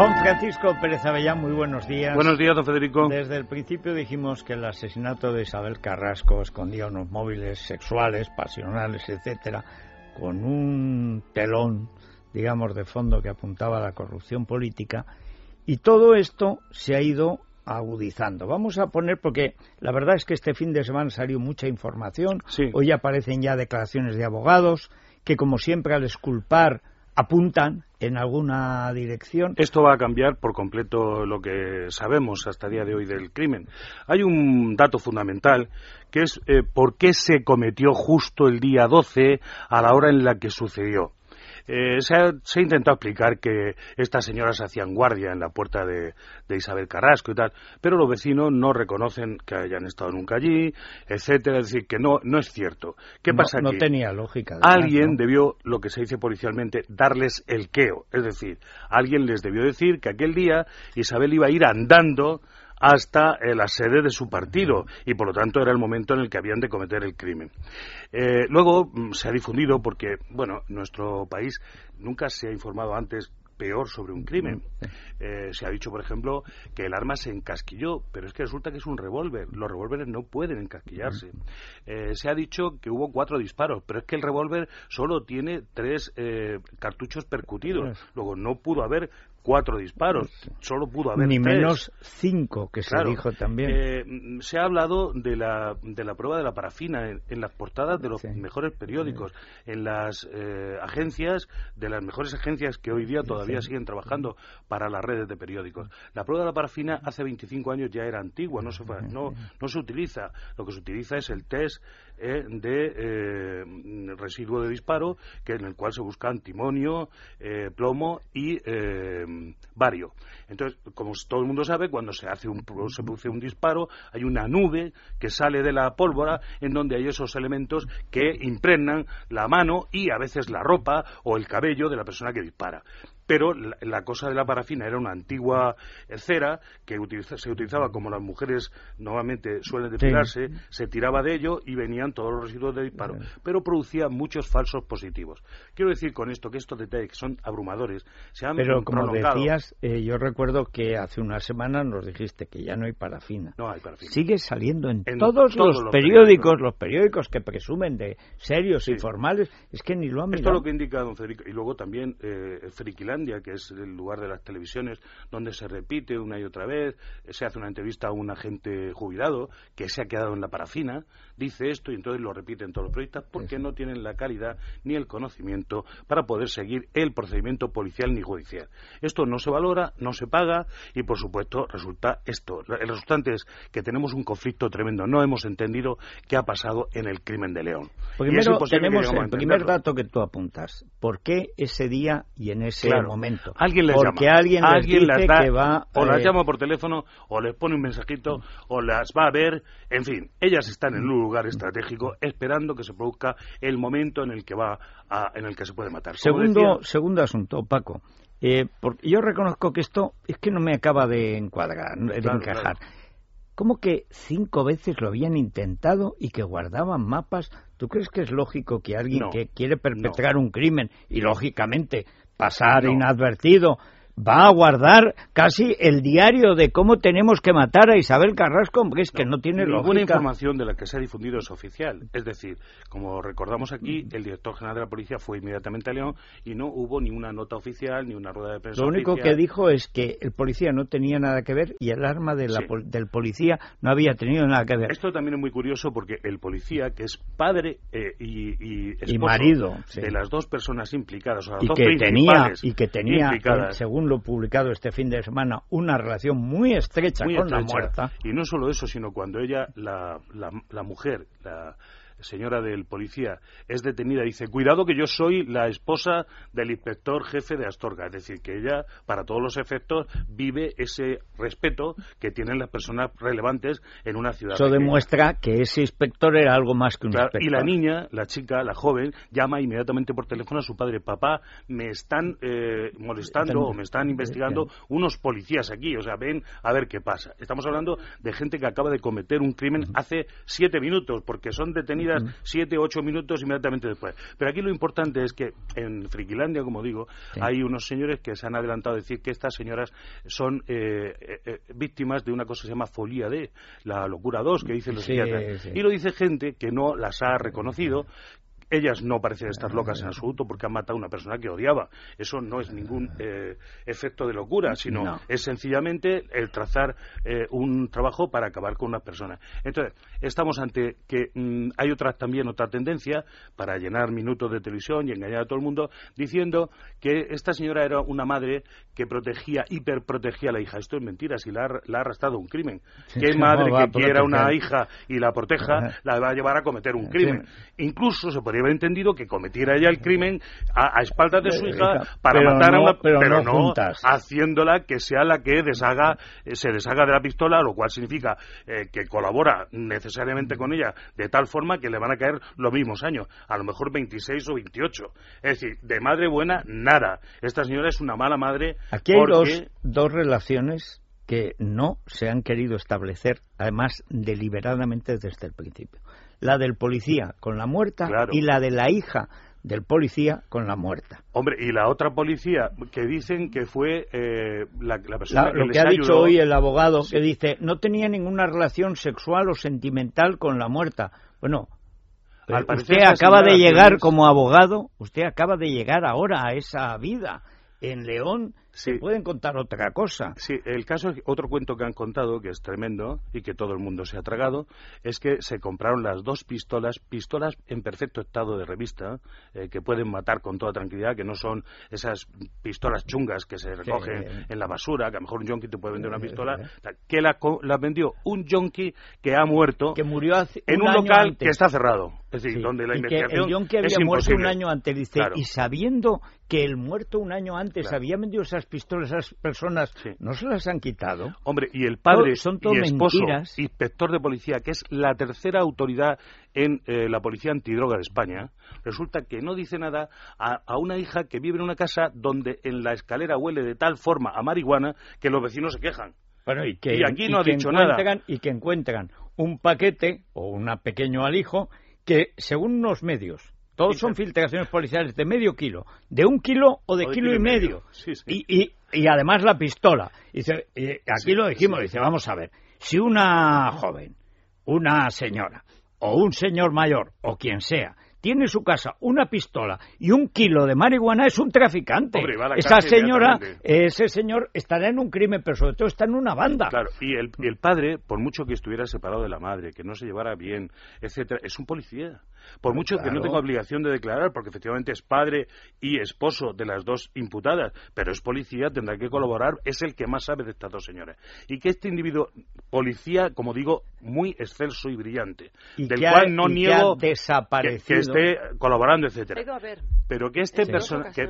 Don Francisco Pérez Avellán, muy buenos días. Buenos días, don Federico. Desde el principio dijimos que el asesinato de Isabel Carrasco escondía unos móviles sexuales, pasionales, etcétera, con un telón, digamos, de fondo que apuntaba a la corrupción política. Y todo esto se ha ido agudizando. Vamos a poner, porque la verdad es que este fin de semana salió mucha información. Hoy aparecen ya declaraciones de abogados que, como siempre, al esculpar apuntan en alguna dirección. Esto va a cambiar por completo lo que sabemos hasta el día de hoy del crimen. Hay un dato fundamental que es eh, por qué se cometió justo el día 12 a la hora en la que sucedió. Eh, se, ha, intentado explicar que estas señoras hacían guardia en la puerta de, Isabel Carrasco y tal, pero los vecinos no reconocen que hayan estado nunca allí, etcétera, es decir, que no, no es cierto. ¿Qué pasa No tenía lógica. alguien debió, lo que se dice policialmente, darles el queo, es decir, alguien les debió decir que aquel día Isabel iba a ir andando hasta eh, la sede de su partido y por lo tanto era el momento en el que habían de cometer el crimen. Eh, luego mm, se ha difundido porque, bueno, nuestro país nunca se ha informado antes peor sobre un crimen. Eh, se ha dicho, por ejemplo, que el arma se encasquilló, pero es que resulta que es un revólver. Los revólveres no pueden encasquillarse. se ha dicho que hubo cuatro disparos, pero es que el revólver solo tiene tres cartuchos percutidos. Luego no pudo haber cuatro disparos, solo pudo haber ni menos cinco que se dijo también. Eh, se ha hablado de la, de la prueba de la parafina en, las portadas de los mejores periódicos, en las eh, agencias, de las mejores agencias que hoy día todavía siguen trabajando para las redes de periódicos. La prueba de la parafina hace 25 años ya era antigua, no se, no, no se utiliza. Lo que se utiliza es el test eh, de residuo de disparo, que en el cual se busca antimonio, plomo y vario. Entonces, como todo el mundo sabe, cuando se hace un, se produce un disparo, hay una nube que sale de la pólvora en donde hay esos elementos que impregnan la mano y a veces la ropa o el cabello de la persona que dispara pero la, cosa de la parafina era una antigua cera que se utilizaba como las mujeres normalmente suelen depilarse, se tiraba de ello y venían todos los residuos de disparo, pero producía muchos falsos positivos. Quiero decir con esto que estos detalles que son abrumadores se han Pero como decías, eh, yo recuerdo que hace una semana nos dijiste que ya no hay parafina. No hay parafina. Sigue saliendo en, todos, los, periódicos, los periódicos que presumen de serios y formales, es que ni lo han mirado. Esto es lo que indica don Federico. Y luego también eh, que es el lugar de las televisiones donde se repite una y otra vez, se hace una entrevista a un agente jubilado que se ha quedado en la parafina, dice esto y entonces lo repiten todos los periodistas porque no tienen la calidad ni el conocimiento para poder seguir el procedimiento policial ni judicial. Esto no se valora, no se paga y por supuesto resulta esto. El resultante es que tenemos un conflicto tremendo. No hemos entendido qué ha pasado en el crimen de León. Primero tenemos el primer dato que tú apuntas. ¿Por qué ese día y en ese momento. Alguien les Porque llama. alguien les alguien dice da, que va... O las eh, llama por teléfono, o les pone un mensajito, o las va a ver. En fin, ellas están en un lugar estratégico esperando que se produzca el momento en el que va a, en el que se puede matar. segundo, segundo asunto, Paco. Eh, porque yo reconozco que esto es que no me acaba de encuadrar, de encajar. ¿Cómo que cinco veces lo habían intentado y que guardaban mapas? ¿Tú crees que es lógico que alguien que quiere perpetrar un crimen y lógicamente pasar inadvertido va a guardar casi el diario de cómo tenemos que matar a Isabel Carrasco, porque es que no, tiene ninguna información de la que se ha difundido es oficial. Es decir, como recordamos aquí, el director general de la policía fue inmediatamente a León y no hubo ni una nota oficial ni una rueda de prensa. Lo único que dijo es que el policía no tenía nada que ver y el arma de la, del policía no había tenido nada que ver. Esto también es muy curioso porque el policía, que es padre eh, y, y, marido de las dos personas implicadas, o las y, dos que tenía, y que tenía, según lo publicado este fin de semana, una relación muy estrecha con la muerta. Y no solo eso, sino cuando ella, la, la, la mujer, la, señora del policía, es detenida, dice, cuidado que yo soy la esposa del inspector jefe de Astorga. Es decir, que ella, para todos los efectos, vive ese respeto que tienen las personas relevantes en una ciudad. Eso demuestra que ese inspector era algo más que un inspector. Y la niña, la chica, la joven, llama inmediatamente por teléfono a su padre, papá, me están eh, molestando o me están investigando unos policías aquí, o sea, ven a ver qué pasa. Estamos hablando de gente que acaba de cometer un crimen hace siete minutos, porque son detenidas mm. siete, ocho minutos inmediatamente después. Pero aquí lo importante es que en Friquilandia, como digo, hay unos señores que se han adelantado a decir que estas señoras son eh, eh, eh, víctimas de una cosa que se llama folía de la locura 2, que dicen los psiquiatras. Y lo dice gente que no las ha reconocido, ellas no parecen estar locas en absoluto porque han matado a una persona que odiaba. Eso no es ningún eh, efecto de locura, sino es sencillamente el trazar eh, un trabajo para acabar con una persona. Entonces, estamos ante que mm, hay otra también otra tendencia para llenar minutos de televisión y engañar a todo el mundo diciendo que esta señora era una madre que protegía, hiperprotegía a la hija. Esto es mentira, si la ha, arrastrado un crimen. ¿Qué madre que quiera una hija y la proteja la va a llevar a cometer un crimen? Incluso se podría haber entendido que cometiera ella el crimen a, espaldas de su hija para matar a una pero, no, haciéndola que sea la que deshaga eh, se deshaga de la pistola lo cual significa eh, que colabora necesariamente con ella de tal forma que le van a caer los mismos años a lo mejor 26 o 28 es decir de madre buena nada. Esta señora es una mala madre aquí hay dos, dos relaciones que no se han querido establecer, además deliberadamente desde el principio la del policía con la muerta y la de la hija del policía con la muerta. Hombre, y la otra policía que dicen que fue eh, la, persona que Lo que ha dicho hoy el abogado, que dice, no tenía ninguna relación sexual o sentimental con la muerta. Bueno, usted acaba de llegar como abogado, usted acaba de llegar ahora a esa vida en León se pueden contar otra cosa. Sí, el caso, otro cuento que han contado, que es tremendo y que todo el mundo se ha tragado, es que se compraron las dos pistolas, pistolas en perfecto estado de revista, eh, que pueden matar con toda tranquilidad, que no son esas pistolas chungas que se recogen en la basura, que a lo mejor un yonki te puede vender una pistola, que la, la vendió un yonki que ha muerto que murió en un, local que está cerrado. Es decir, donde la investigación que el yonki había muerto un año antes, dice, y sabiendo que el muerto un año antes había vendido esas pistolas, esas personas no se las han quitado. Hombre, y el padre son y esposo, inspector de policía, que es la tercera autoridad en eh, la policía antidroga de España, resulta que no dice nada a, una hija que vive en una casa donde en la escalera huele de tal forma a marihuana que los vecinos se quejan. Bueno, y, que, aquí no ha dicho nada. Y que encuentran un paquete o un pequeño alijo que, según unos medios, todos son filtraciones policiales de medio kilo, de un kilo o de, kilo, y medio. Y, y, además la pistola. Y, aquí lo dijimos, dice, vamos a ver, si una joven, una señora o un señor mayor o quien sea tiene en su casa una pistola y un kilo de marihuana, es un traficante. Esa señora, ese señor estará en un crimen, pero sobre todo está en una banda. Claro, y el, y el padre, por mucho que estuviera separado de la madre, que no se llevara bien, etcétera, es un policía. Por mucho que no tenga obligación de declarar, porque efectivamente es padre y esposo de las dos imputadas, pero es policía, tendrá que colaborar, es el que más sabe de estas dos señoras. Y que este individuo, policía, como digo, muy excelso y brillante, del cual no niego que, esté colaborando, etcétera. Pero que este,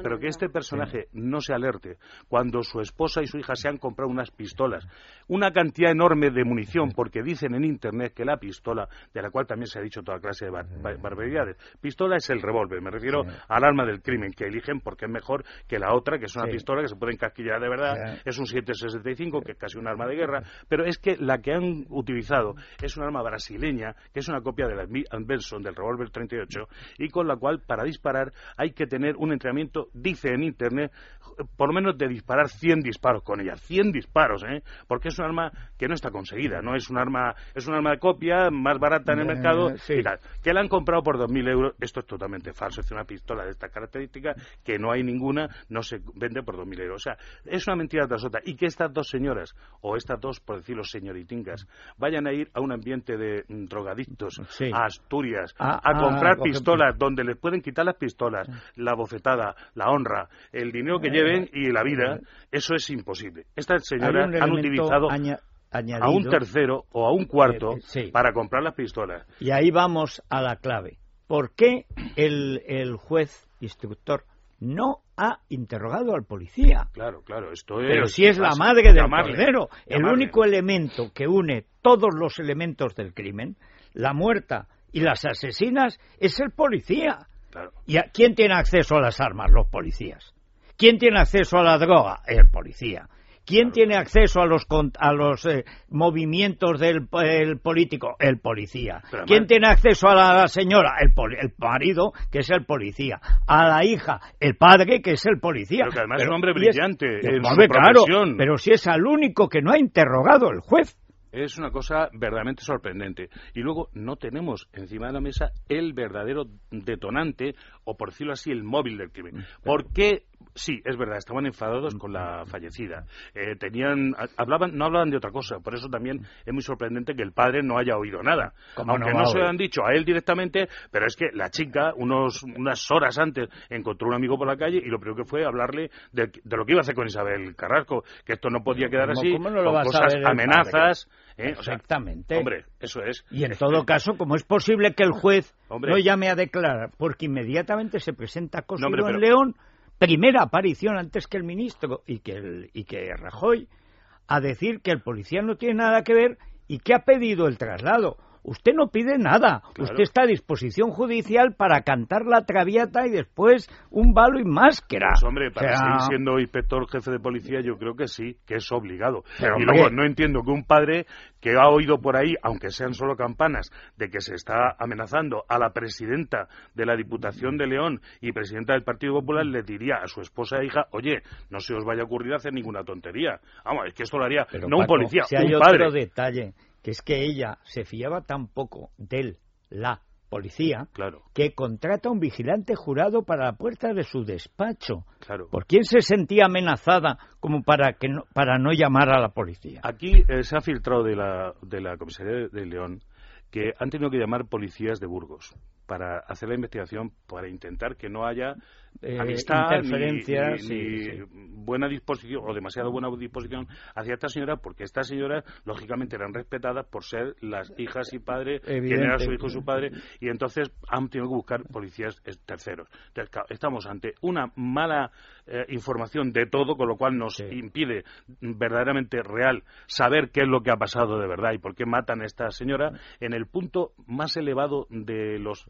pero que este personaje no se alerte cuando su esposa y su hija se han comprado unas pistolas, una cantidad enorme de munición, porque dicen en Internet que la pistola, de la cual también se ha dicho toda clase de barbaridades. Pistola es el revólver, me refiero al arma del crimen que eligen porque es mejor que la otra, que es una pistola que se puede encasquillar de verdad, es un 765, que es casi un arma de guerra, pero es que la que han utilizado es un arma brasileña, que es una copia de la Benson, del revólver 38, y con la cual para disparar hay que tener un entrenamiento, dice en Internet, por lo menos de disparar 100 disparos con ella, 100 disparos, ¿eh? porque es un arma que no está conseguida, no es un arma, es un arma de copia, más barata en el mercado, y tal, que la han comprado comprado por 2.000 euros, esto es totalmente falso. Es una pistola de esta característica que no hay ninguna, no se vende por 2.000 euros. O sea, es una mentira tras otra. Y que estas dos señoras, o estas dos, por decirlo, señoritingas, vayan a ir a un ambiente de mm, drogadictos, a Asturias, ah, a, ah, comprar pistolas, donde les pueden quitar las pistolas, la bofetada, la honra, el dinero que lleven y la vida, eso es imposible. Estas señoras han utilizado a un tercero o a un cuarto eh, para comprar las pistolas. Y ahí vamos a la clave. ¿Por qué el, el juez instructor no ha interrogado al policía? Claro, claro, esto es... Pero si es la madre del cordero, el único elemento que une todos los elementos del crimen, la muerta y las asesinas, es el policía. ¿Y a, quién tiene acceso a las armas? Los policías. ¿Quién tiene acceso a la droga? El policía. ¿Quién tiene acceso a los, a los eh, movimientos del político? El policía. ¿Quién tiene acceso a la, señora? El, el, marido, que es el policía. A la hija, el padre, que es el policía. Pero que además es un hombre brillante en claro, pero si es al único que no ha interrogado el juez. Es una cosa verdaderamente sorprendente. Y luego no tenemos encima de la mesa el verdadero detonante, o por decirlo así, el móvil del crimen. Mm, ¿Por qué Sí, es verdad, estaban enfadados con la fallecida. Eh, tenían, hablaban, no hablaban de otra cosa, por eso también es muy sorprendente que el padre no haya oído nada. Aunque no, se lo han dicho a él directamente, pero es que la chica, unos, unas horas antes, encontró un amigo por la calle y lo primero que fue hablarle de, lo que iba a hacer con Isabel Carrasco, que esto no podía quedar así, con cosas, amenazas. ¿eh? Exactamente. hombre, eso es. Y en todo caso, ¿cómo es posible que el juez no llame a declarar? Porque inmediatamente se presenta Cosiro en León primera aparición antes que el ministro y que, el, y que Rajoy a decir que el policía no tiene nada que ver y que ha pedido el traslado. Usted no pide nada. Usted está a disposición judicial para cantar la traviata y después un balo y máscara. Pues hombre, para seguir siendo inspector jefe de policía, yo creo que sí, que es obligado. y luego no entiendo que un padre que ha oído por ahí, aunque sean solo campanas, de que se está amenazando a la presidenta de la Diputación de León y presidenta del Partido Popular, le diría a su esposa e hija, oye, no se os vaya a ocurrir hacer ninguna tontería. Vamos, es que esto lo haría no un policía, si hay un padre. Otro detalle que es que ella se fiaba tan poco de la policía, que contrata un vigilante jurado para la puerta de su despacho. Claro. ¿Por quién se sentía amenazada como para que no, para no llamar a la policía? Aquí eh, se ha filtrado de la, de la comisaría de León que han tenido que llamar policías de Burgos para hacer la investigación, para intentar que no haya eh, amistad ni, buena disposición o demasiado buena disposición hacia esta señora, porque estas señoras, lógicamente, eran respetadas por ser las hijas y padres, quien era su hijo y su padre, y entonces han tenido que buscar policías terceros. Entonces, estamos ante una mala eh, información de todo, con lo cual nos impide verdaderamente real saber qué es lo que ha pasado de verdad y por qué matan a esta señora en el punto más elevado de los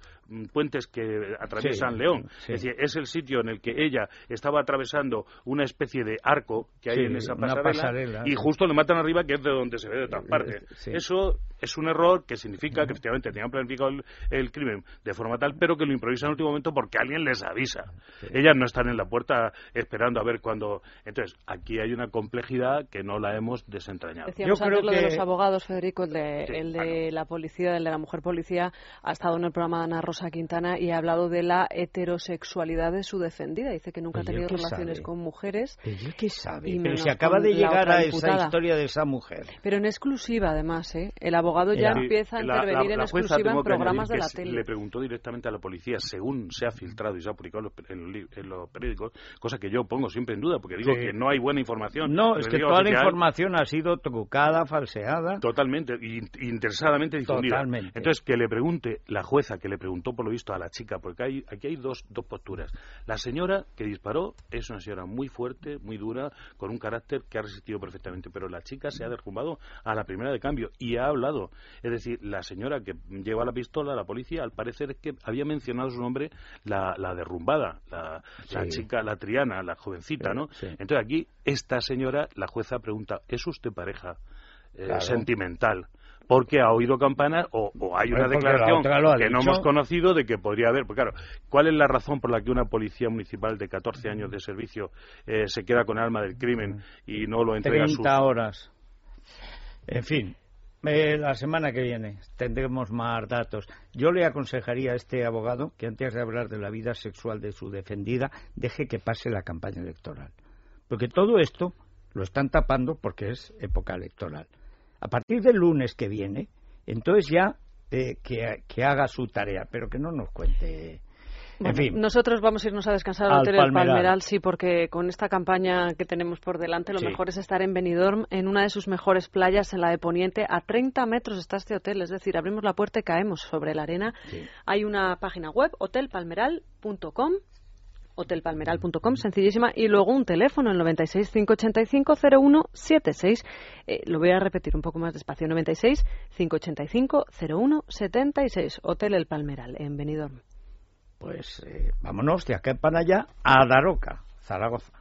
puentes que atraviesan León. Es decir, es el sitio en el que ella estaba atravesando una especie de arco que hay en esa pasarela, y justo le matan arriba, que es de donde se ve de todas partes. Eso es un error que significa que efectivamente tenían planificado el, crimen de forma tal, pero que lo improvisan en el último momento porque alguien les avisa. Ellas no están en la puerta esperando a ver cuándo. Entonces, aquí hay una complejidad que no la hemos desentrañado. Decíamos Yo creo que... de los abogados, Federico, el de, el de la policía, el de la mujer policía, ha estado en el programa de Ana Rosa Quintana y ha hablado de la heterosexualidad de su defendida. Dice que nunca ha tenido relaciones con mujeres. ¿Pero qué sabe? Pero se acaba de llegar a esa historia de esa mujer. Pero en exclusiva, además, ¿eh? El abogado ya empieza a intervenir en exclusiva en programas de la tele. Le preguntó directamente a la policía, según se ha filtrado y se ha publicado en los, periódicos, cosa que yo pongo siempre en duda, porque digo que no hay buena información. No, es que toda la información ha sido trucada, falseada. Totalmente, interesadamente difundida. Totalmente. Entonces, que le pregunte la jueza, que le preguntó por lo visto a la chica, porque hay, aquí hay dos, dos posturas. La señora que disparó es una señora muy fuerte, muy dura, con un carácter que ha resistido perfectamente, pero la chica se ha derrumbado a la primera de cambio y ha hablado. Es decir, la señora que lleva la pistola, la policía, al parecer es que había mencionado su nombre la, derrumbada, la, chica, la triana, la jovencita, ¿no? Entonces aquí, esta señora, la jueza pregunta, ¿es usted pareja eh, sentimental? Porque ha oído campanas o, hay una declaración que no hemos conocido de que podría haber. Porque claro, ¿cuál es la razón por la que una policía municipal de 14 años de servicio eh, se queda con alma del crimen y no lo entrega 30 horas. En fin, eh, la semana que viene tendremos más datos. Yo le aconsejaría a este abogado que antes de hablar de la vida sexual de su defendida, deje que pase la campaña electoral. Porque todo esto lo están tapando porque es época electoral. A partir del lunes que viene, entonces ya eh, que, haga su tarea, pero que no nos cuente. en fin, nosotros vamos a irnos a descansar al Hotel Palmeral. sí, porque con esta campaña que tenemos por delante, lo mejor es estar en Benidorm, en una de sus mejores playas, en la de Poniente. A 30 metros está este hotel, es decir, abrimos la puerta y caemos sobre la arena. Hay una página web, hotelpalmeral.com hotelpalmeral.com, sencillísima, y luego un teléfono, el 96 585 0176. Eh, lo voy a repetir un poco más despacio, 96 585 0176, Hotel El Palmeral, en Benidorm. Pues eh, vámonos de acá para allá a Daroca, Zaragoza.